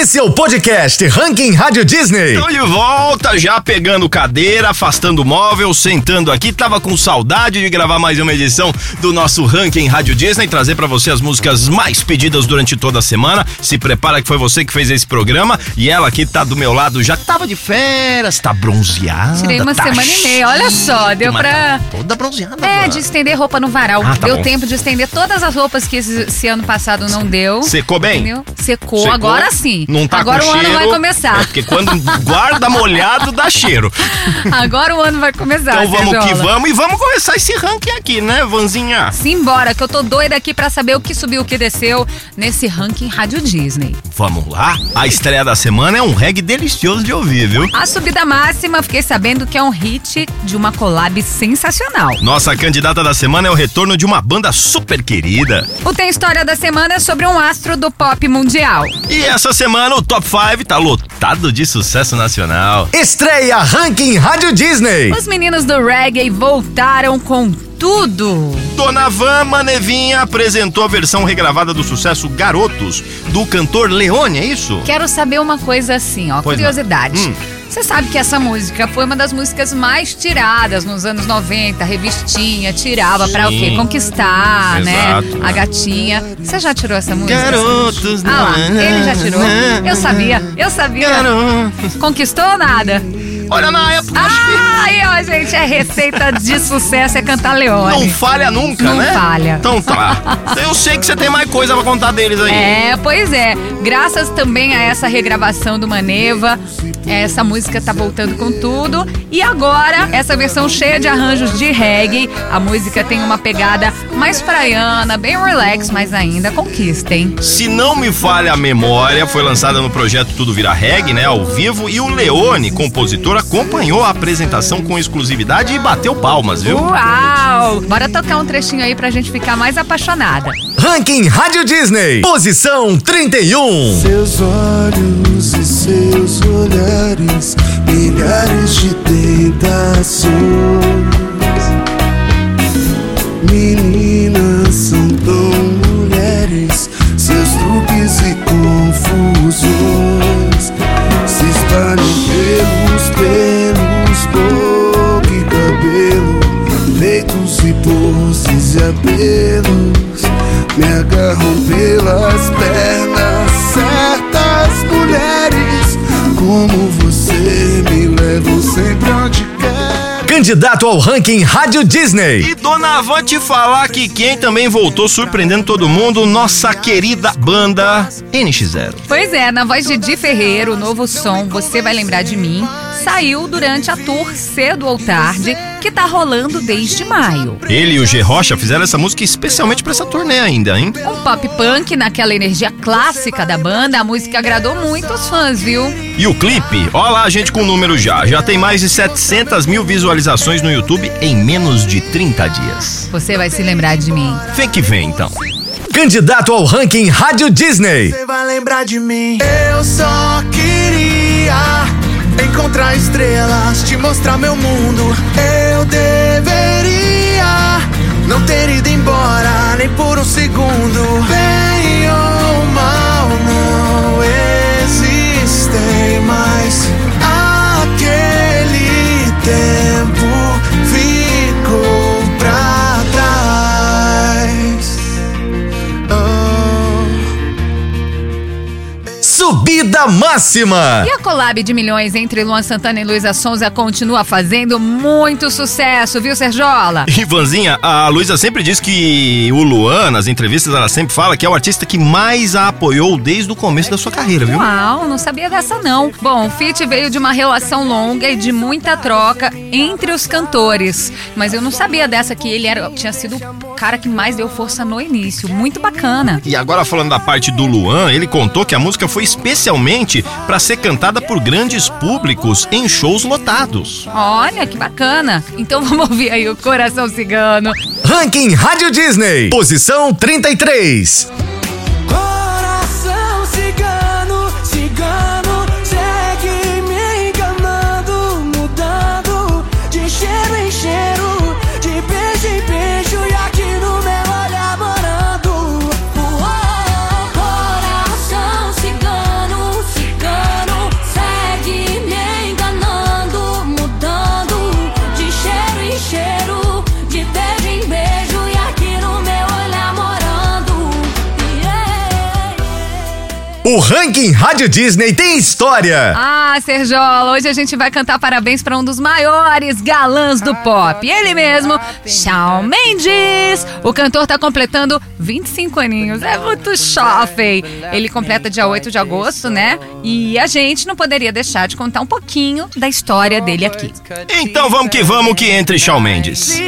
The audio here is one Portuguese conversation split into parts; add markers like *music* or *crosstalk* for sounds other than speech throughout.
Esse é o podcast Ranking Rádio Disney. Tô de volta, já pegando cadeira, afastando o móvel, sentando aqui. Tava com saudade de gravar mais uma edição do nosso Ranking Rádio Disney, trazer para você as músicas mais pedidas durante toda a semana. Se prepara que foi você que fez esse programa e ela aqui tá do meu lado, já tava de férias, tá bronzeada. Tirei uma tá semana e meia, olha só, deu pra. tá Toda bronzeada. É, agora. de estender roupa no varal. Ah, tá deu bom. tempo de estender todas as roupas que esse, esse ano passado não deu. Secou bem? Entendeu? Secou, Secou, agora sim. Não tá agora com o ano cheiro. vai começar. É, porque quando guarda molhado dá cheiro. *laughs* Agora o ano vai começar. Então vamos que vamos e vamos começar esse ranking aqui, né, Vanzinha? Simbora, que eu tô doida aqui pra saber o que subiu, o que desceu nesse ranking Rádio Disney. Vamos lá? A estreia da semana é um reggae delicioso de ouvir, viu? A subida máxima, fiquei sabendo que é um hit de uma collab sensacional. Nossa candidata da semana é o retorno de uma banda super querida. O Tem História da Semana é sobre um astro do pop mundial. E essa semana o Top 5 tá lotado de sucesso nacional. Estreia Ranking Rádio Disney. Os meninos do reggae voltaram com tudo. Dona Van Manevinha apresentou a versão regravada do sucesso Garotos, do cantor Leone, é isso? Quero saber uma coisa assim, ó, Pois curiosidade. Hum. Você sabe que essa música foi uma das músicas mais tiradas nos anos 90, revistinha, tirava pra o quê? Conquistar, Exato. né? A gatinha. Você já tirou essa música? Garotos, Ah lá, ele já tirou. Eu sabia, eu sabia. Garotos. Conquistou ou nada? Olha, na época, que Ai, ó, gente, é receita de sucesso, é cantar Leone. não falha nunca, Não né? falha. Então tá. Eu sei que você tem mais coisa pra contar deles aí. É, pois é. Graças também a essa regravação do Maneva, essa música tá voltando com tudo. E agora, essa versão cheia de arranjos de reggae. A música tem uma pegada mais praiana, bem relax, mas ainda conquista, hein? Se não me falha a memória, foi lançada no projeto Tudo Vira Reggae, né, ao vivo, e o Leone, compositor, acompanhou a apresentação com exclusividade e bateu palmas, viu? Uau! Bora tocar um trechinho aí pra gente ficar mais apaixonada. Ranking Rádio Disney. Posição 31. Seus olhos e seus olhares, milhares de tentações. Candidato ao Ranking Rádio Disney. E Dona Van te falar que quem também voltou surpreendendo todo mundo, nossa querida banda NX0. Pois é, na voz de Di Ferreiro, o novo som Você Vai Lembrar de Mim saiu durante a tour Cedo ou Tarde, que tá rolando desde maio. Ele e o G Rocha fizeram essa música especialmente pra essa turnê ainda, hein? Um pop punk naquela energia clássica da banda, a música agradou muito os fãs, viu? E o clipe, ó lá a gente com o número já, já tem mais de 700 mil visualizações no YouTube em menos de 30 dias. Você vai se lembrar de mim. Vem que vem então. Candidato ao Ranking Rádio Disney. Você vai lembrar de mim. Eu só queria encontrar estrelas, te mostrar meu mundo. Eu deveria não ter ido embora nem por um segundo. Subida máxima. E a collab de milhões entre Luan Santana e Luísa Sonza continua fazendo muito sucesso, viu, Serjola? *laughs* Ivanzinha, a Luísa sempre diz que o Luan, nas entrevistas, ela sempre fala que é o artista que mais a apoiou desde o começo da sua carreira, viu? Uau, não sabia dessa não. Bom, o feat veio de uma relação longa e de muita troca entre os cantores. Mas eu não sabia dessa que ele era, tinha sido cara que mais deu força no início. Muito bacana. E agora falando da parte do Luan, ele contou que a música foi especialmente para ser cantada por grandes públicos em shows lotados. Olha, que bacana. Então *laughs* vamos ouvir aí o Coração Cigano. Ranking Rádio Disney. Posição 33. Ranking Rádio Disney tem história. Ah, Serjola, hoje a gente vai cantar parabéns para um dos maiores galãs do pop. Ele mesmo, Shawn Mendes. O cantor tá completando 25 aninhos. É muito jovem. Ele completa dia 8 de agosto, né? E a gente não poderia deixar de contar um pouquinho da história dele aqui. Então vamos que vamos que entre Shawn Mendes.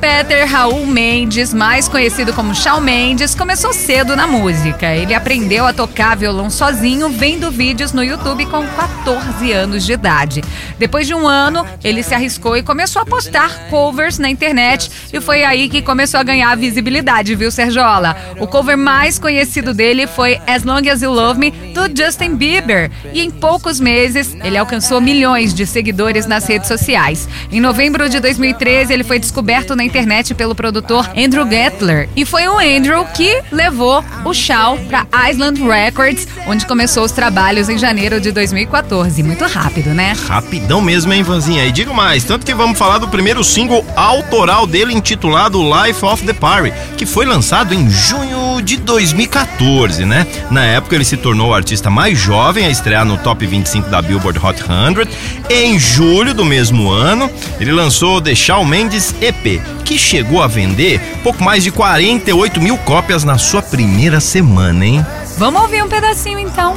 Peter Raul Mendes, mais conhecido como Shawn Mendes, começou cedo na música. Ele aprendeu a tocar violão sozinho vendo vídeos no YouTube com 14 anos de idade. Depois de um ano, ele se arriscou e começou a postar covers na internet e foi aí que começou a ganhar visibilidade, viu, Sergiola? O cover mais conhecido dele foi As Long As You Love Me, do Justin Bieber. E em poucos meses, ele alcançou milhões de seguidores nas redes sociais. Em novembro de 2013, ele foi descoberto na internet pelo produtor Andrew Gettler. E foi o Andrew que levou o Shaw para Island Records, onde começou os trabalhos em janeiro de 2014. Muito rápido, né? Rapidão mesmo, hein, Vanzinha? E digo mais, tanto que vamos falar do primeiro single autoral dele intitulado Life of the Party, que foi lançado em junho de 2014, né? Na época ele se tornou o artista mais jovem a estrear no top 25 da Billboard Hot 100. Em julho do mesmo ano, ele lançou The Shawn Mendes EP, que chegou a vender pouco mais de 48 mil cópias na sua primeira semana, hein? Vamos ouvir um pedacinho então.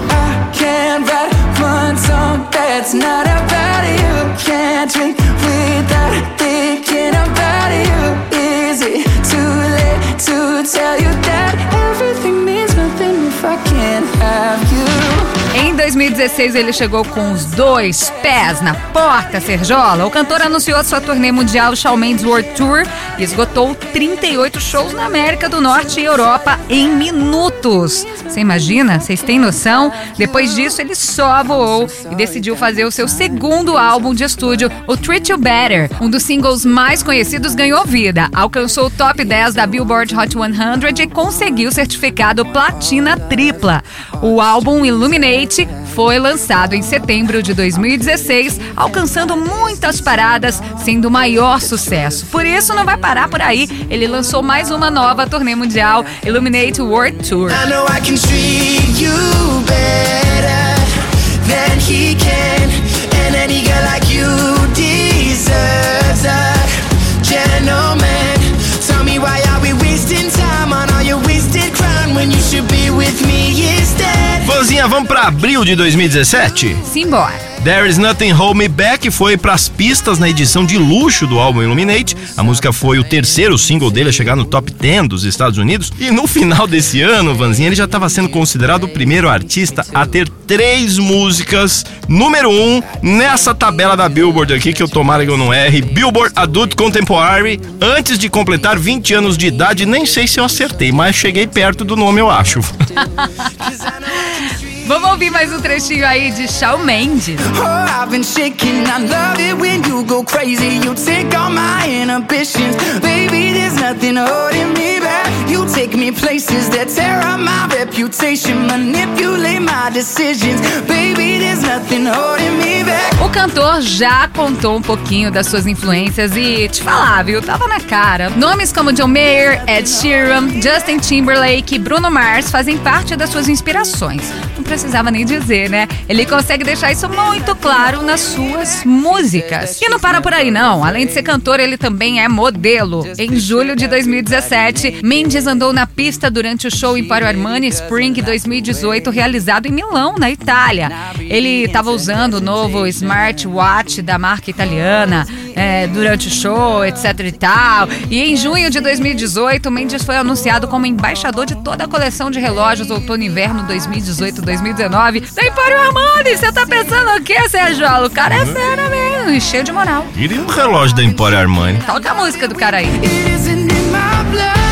Can't 2016, ele chegou com os dois pés na porta, Serjola. O cantor anunciou sua turnê mundial Shawn Mendes World Tour e esgotou 38 shows na América do Norte e Europa em minutos. Você imagina? Vocês têm noção? Depois disso, ele só voou e decidiu fazer o seu segundo álbum de estúdio, o Treat You Better. Um dos singles mais conhecidos ganhou vida, alcançou o top 10 da Billboard Hot 100 e conseguiu o certificado platina tripla. O álbum Illuminate foi lançado em setembro de 2016, alcançando muitas paradas, sendo o maior sucesso. Por isso, não vai parar por aí. Ele lançou mais uma nova turnê mundial, Illuminate World Tour. I vamos pra abril de 2017? Simbora. There Is Nothing Hold Me Back foi pras pistas na edição de luxo do álbum Illuminate. A música foi o terceiro single dele a chegar no top 10 dos Estados Unidos. E no final desse ano, Vanzinha, ele já estava sendo considerado o primeiro artista a ter três músicas número um nessa tabela da Billboard aqui, que eu tomara que eu não erre. Billboard Adult Contemporary, antes de completar 20 anos de idade. Nem sei se eu acertei, mas cheguei perto do nome, eu acho. *laughs* *laughs* Vamos ouvir mais um trechinho aí de Shawn Mendes. Oh, I've been shaking. I love it when you go crazy. You take all my inhibitions. Baby, there's nothing holding me places that tear up my reputation. Manipulate my decisions. Baby, there's nothing holding me back. O cantor já contou um pouquinho das suas influências e te falar, viu? Tava na cara. Nomes como John Mayer, Ed Sheeran, Justin Timberlake e Bruno Mars fazem parte das suas inspirações. Não precisava nem dizer, né? Ele consegue deixar isso muito claro nas suas músicas. E não para por aí, não. Além de ser cantor, ele também é modelo. Em julho de 2017, Mendes andou na pista durante o show Emporio Armani Spring 2018, realizado em Milão, na Itália. Ele estava usando o novo smartwatch da marca italiana é, durante o show, etc e tal. E em junho de 2018, Mendes foi anunciado como embaixador de toda a coleção de relógios outono e inverno 2018-2019 da Emporio Armani. Você tá pensando o quê, Sérgio? O cara é fera mesmo, e cheio de moral. E o relógio da Emporio Armani? Toca a música do cara aí. It isn't in my blood. It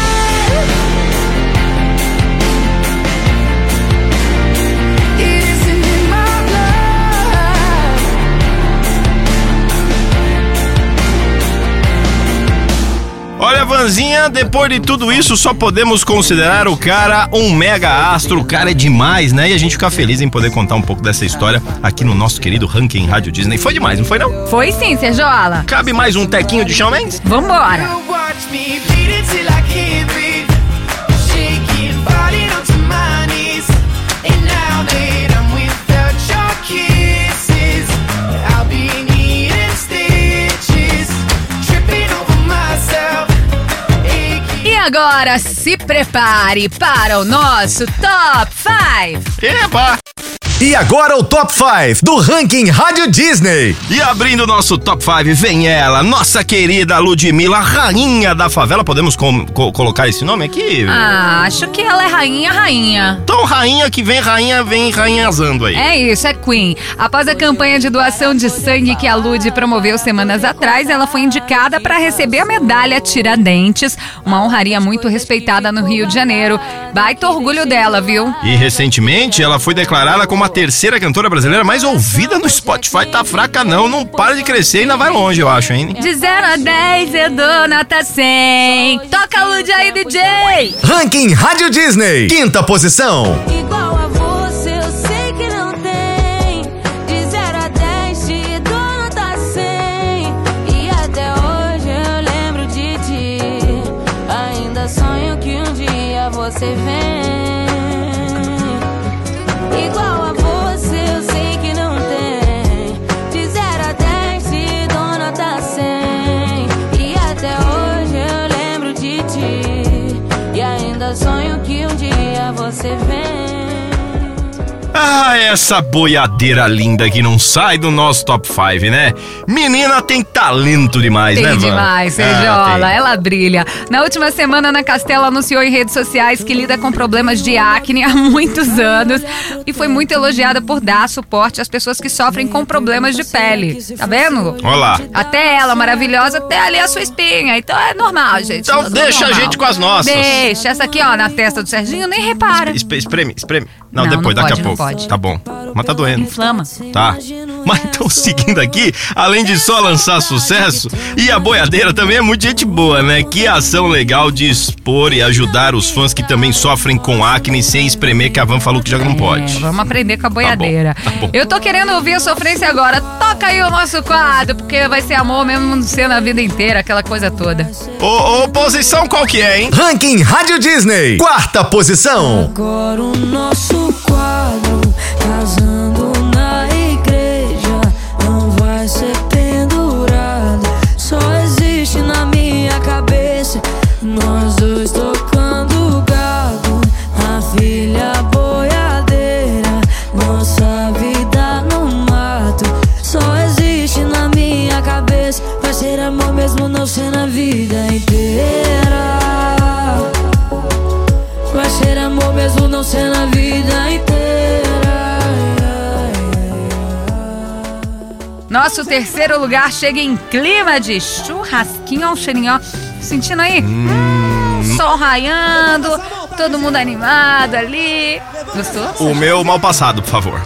Olha, Vanzinha, depois de tudo isso, só podemos considerar o cara um mega astro. O cara é demais, né? E a gente fica feliz em poder contar um pouco dessa história aqui no nosso querido Ranking Rádio Disney. Foi demais, não foi não? Foi sim, Sergiola. Cabe mais um tequinho de Shawn Mendes? Vambora. You watch me agora, se prepare para o nosso Top 5. Eba! E agora o Top 5 do Ranking Rádio Disney. E abrindo nosso top 5, vem ela, nossa querida Ludmilla, rainha da favela. Podemos com- co- colocar esse nome aqui? Ah, acho que ela é rainha, rainha. Então, rainha que vem, rainha vem, rainhazando aí. É isso, é Queen. Após a campanha de doação de sangue que a Lud promoveu semanas atrás, ela foi indicada para receber a medalha Tiradentes, uma honraria muito respeitada no Rio de Janeiro. Baita orgulho dela, viu? E recentemente ela foi declarada como a terceira cantora brasileira mais ouvida no Spotify. Tá fraca não, não para de crescer e ainda vai longe, eu acho, hein? De 0 a 10, eu dou nota 100. Toca a Lud aí, DJ! Ranking Rádio Disney. Quinta posição. Igual a dia você vem. Ah, essa boiadeira linda que não sai do nosso top 5, né? Menina tem talento demais, Tem né, Van? demais, Ah, Sergiola. tem. ela brilha. Na última semana, Ana Castela anunciou em redes sociais que lida com problemas de acne *laughs* há muitos anos e foi muito elogiada por dar suporte às pessoas que sofrem com problemas de pele. Tá vendo? Olha lá. Até ela, maravilhosa, tem ali a sua espinha. Então é normal, gente. Então deixa a normal. gente com as nossas. Deixa. Essa aqui, ó, na testa do Serginho, nem repara. Espreme, espreme. Não, Não, depois, não daqui pode, a pouco. pode. Tá bom. Mas tá doendo. Inflama. Tá. *laughs* Mas então, seguindo aqui, além de só lançar sucesso, e a boiadeira também é muito gente boa, né? Que ação legal de expor e ajudar os fãs que também sofrem com acne sem espremer, que a Van falou que já não É, pode. vamos aprender com a boiadeira. tá bom. Eu tô querendo ouvir a sofrência agora. Toca aí o nosso quadro, porque vai ser amor mesmo sendo a vida inteira, aquela coisa toda. Ô, ô, posição qual que é, hein? Ranking Rádio Disney. Quarta posição. Agora o nosso quadro terceiro lugar chega em clima de churrasquinho ao cheirinho, ó. Sentindo aí? Hum, sol raiando, todo mundo animado ali. Gostou? O meu mal passado, por favor.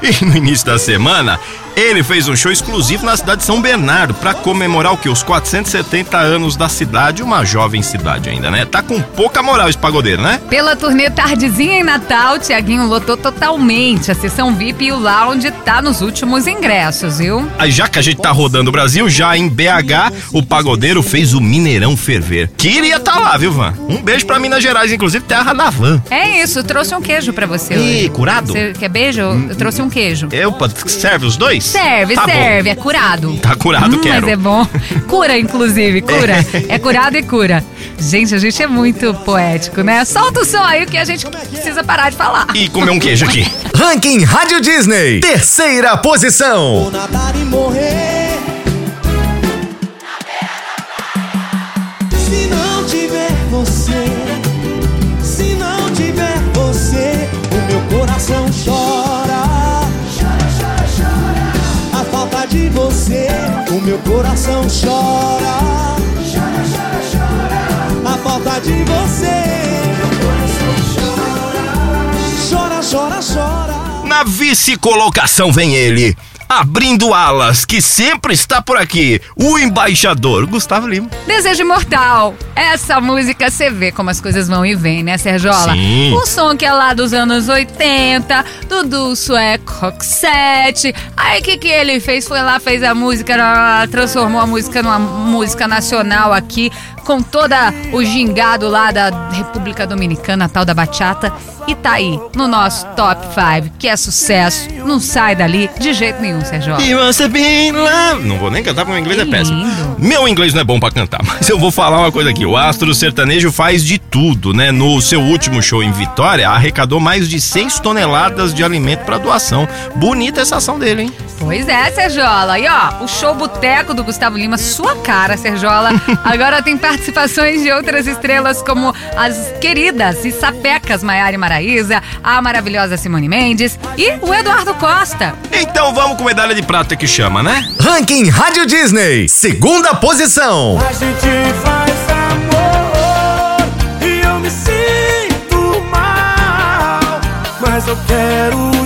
E no início da semana, ele fez um show exclusivo na cidade de São Bernardo para comemorar o que? Os 470 anos da cidade, uma jovem cidade ainda, né? Tá com pouca moral esse pagodeiro, né? Pela turnê Tardezinha em Natal, Tiaguinho lotou totalmente. A sessão VIP e o lounge tá nos últimos ingressos, viu? Aí já que a gente tá rodando o Brasil, já em BH, o pagodeiro fez o Mineirão ferver. Queria tá lá, viu, Van? Um beijo pra Minas Gerais, inclusive terra da Van. É isso, trouxe um queijo pra você Ih, hoje. curado? Você quer beijo? Eu trouxe um queijo. Eu, serve os dois? Serve, Tá bom. serve, é curado. Tá curado, Hum, quero. Mas é bom. Cura, inclusive, cura. É curado e cura. Gente, a gente é muito poético, né? Solta o som aí que a gente precisa parar de falar. E comer um queijo aqui. Ranking Rádio Disney. Terceira posição. nadar e morrer. Meu coração chora. Chora, chora, chora. A falta de você, meu coração chora. Chora, chora, chora. Na vice-colocação vem ele, abrindo alas, que sempre está por aqui, o embaixador Gustavo Lima. Desejo Imortal. Essa música você vê como as coisas vão e vêm, né, Serjola? Sim. O som que é lá dos anos 80, Dudu Sueco Roxette. Aí o que, que ele fez? Foi lá, fez a música, transformou a música numa música nacional aqui, com toda o gingado lá da República Dominicana, tal da bachata. E tá aí, no nosso top 5, que é sucesso. Não sai dali de jeito nenhum, Serjola. E você bem lá. Não vou nem cantar porque meu inglês Que é péssimo. lindo. Meu inglês não é bom pra cantar, *laughs* mas eu vou falar uma coisa aqui. O Astro Sertanejo faz de tudo, né? No seu último show em Vitória, arrecadou mais de 6 toneladas de alimento pra doação. Bonita essa ação dele, hein? Pois é, Serjola. E ó, o show Boteco do Gustavo Lima, sua cara, Serjola. Agora tem participações de outras estrelas como as queridas e sapecas Maiara e Maraísa, a maravilhosa Simone Mendes e o Eduardo Costa. Então vamos com medalha de prata que chama, né? Ranking Rádio Disney, segunda posição. A gente faz amor e eu me sinto mal, mas eu quero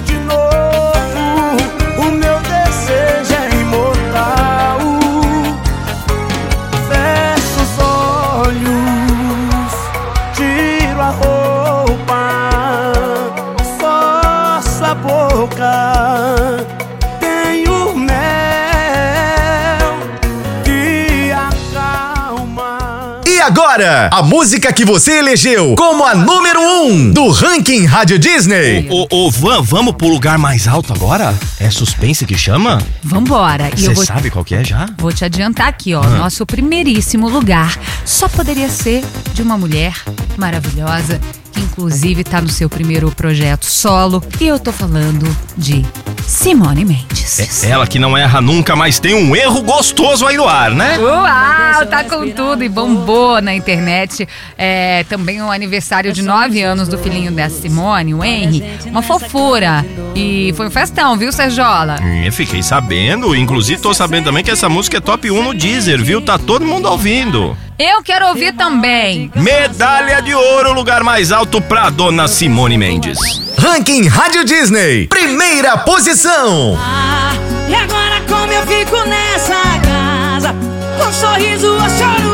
agora, a música que você elegeu como a número 1 um do Ranking Rádio Disney. Ô, ô, Van, vamos pro lugar mais alto agora? É suspense que chama? Vambora. Eu Você vou, sabe qual que é já? vou te adiantar aqui, ó. Nosso primeiríssimo lugar só poderia ser de uma mulher maravilhosa. Que inclusive tá no seu primeiro projeto solo. E eu tô falando de Simone Mendes. É ela que não erra nunca, mas tem um erro gostoso aí no ar, né? Uau, tá com tudo e bombou na internet. É, também o aniversário de nove anos do filhinho da Simone, o Henry. Uma fofura. E foi um festão, viu, Serjola? Hum, Eu fiquei sabendo, inclusive tô sabendo também que essa música é top 1 no Deezer, viu? Tá todo mundo ouvindo. Eu quero ouvir também. Medalha de ouro, lugar mais alto pra dona Simone Mendes. Ranking Rádio Disney, primeira posição. Ah, e agora como eu fico nessa casa Com sorriso ou choro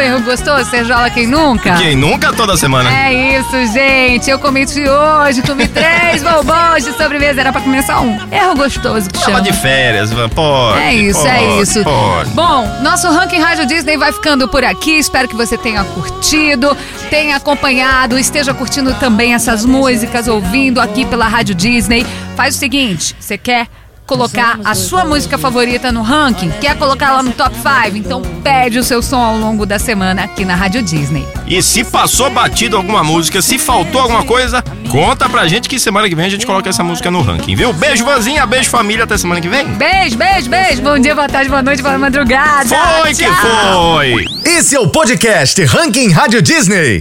Erro gostoso, Serjola, quem nunca? Quem nunca toda semana? É isso, gente. Eu cometi hoje, comi três *laughs* bombons de sobremesa. Era pra comer só um. Erro gostoso que Tava chama. de férias, pode. É isso, é pode, isso. Pode. Bom, nosso ranking Rádio Disney vai ficando por aqui. Espero que você tenha curtido, tenha acompanhado, esteja curtindo também essas músicas, ouvindo aqui pela Rádio Disney. Faz o seguinte: você quer colocar a sua música favorita no ranking? Quer colocar lá no top 5? Então pede o seu som ao longo da semana aqui na Rádio Disney. E se passou batido alguma música, se faltou alguma coisa, conta pra gente que semana que vem a gente coloca essa música no ranking, viu? Beijo, Vanzinha, beijo, família, até semana que vem. Beijo, beijo, beijo. Bom dia, boa tarde, boa noite, boa madrugada. Foi que Tchau. foi! Esse é o podcast Ranking Rádio Disney.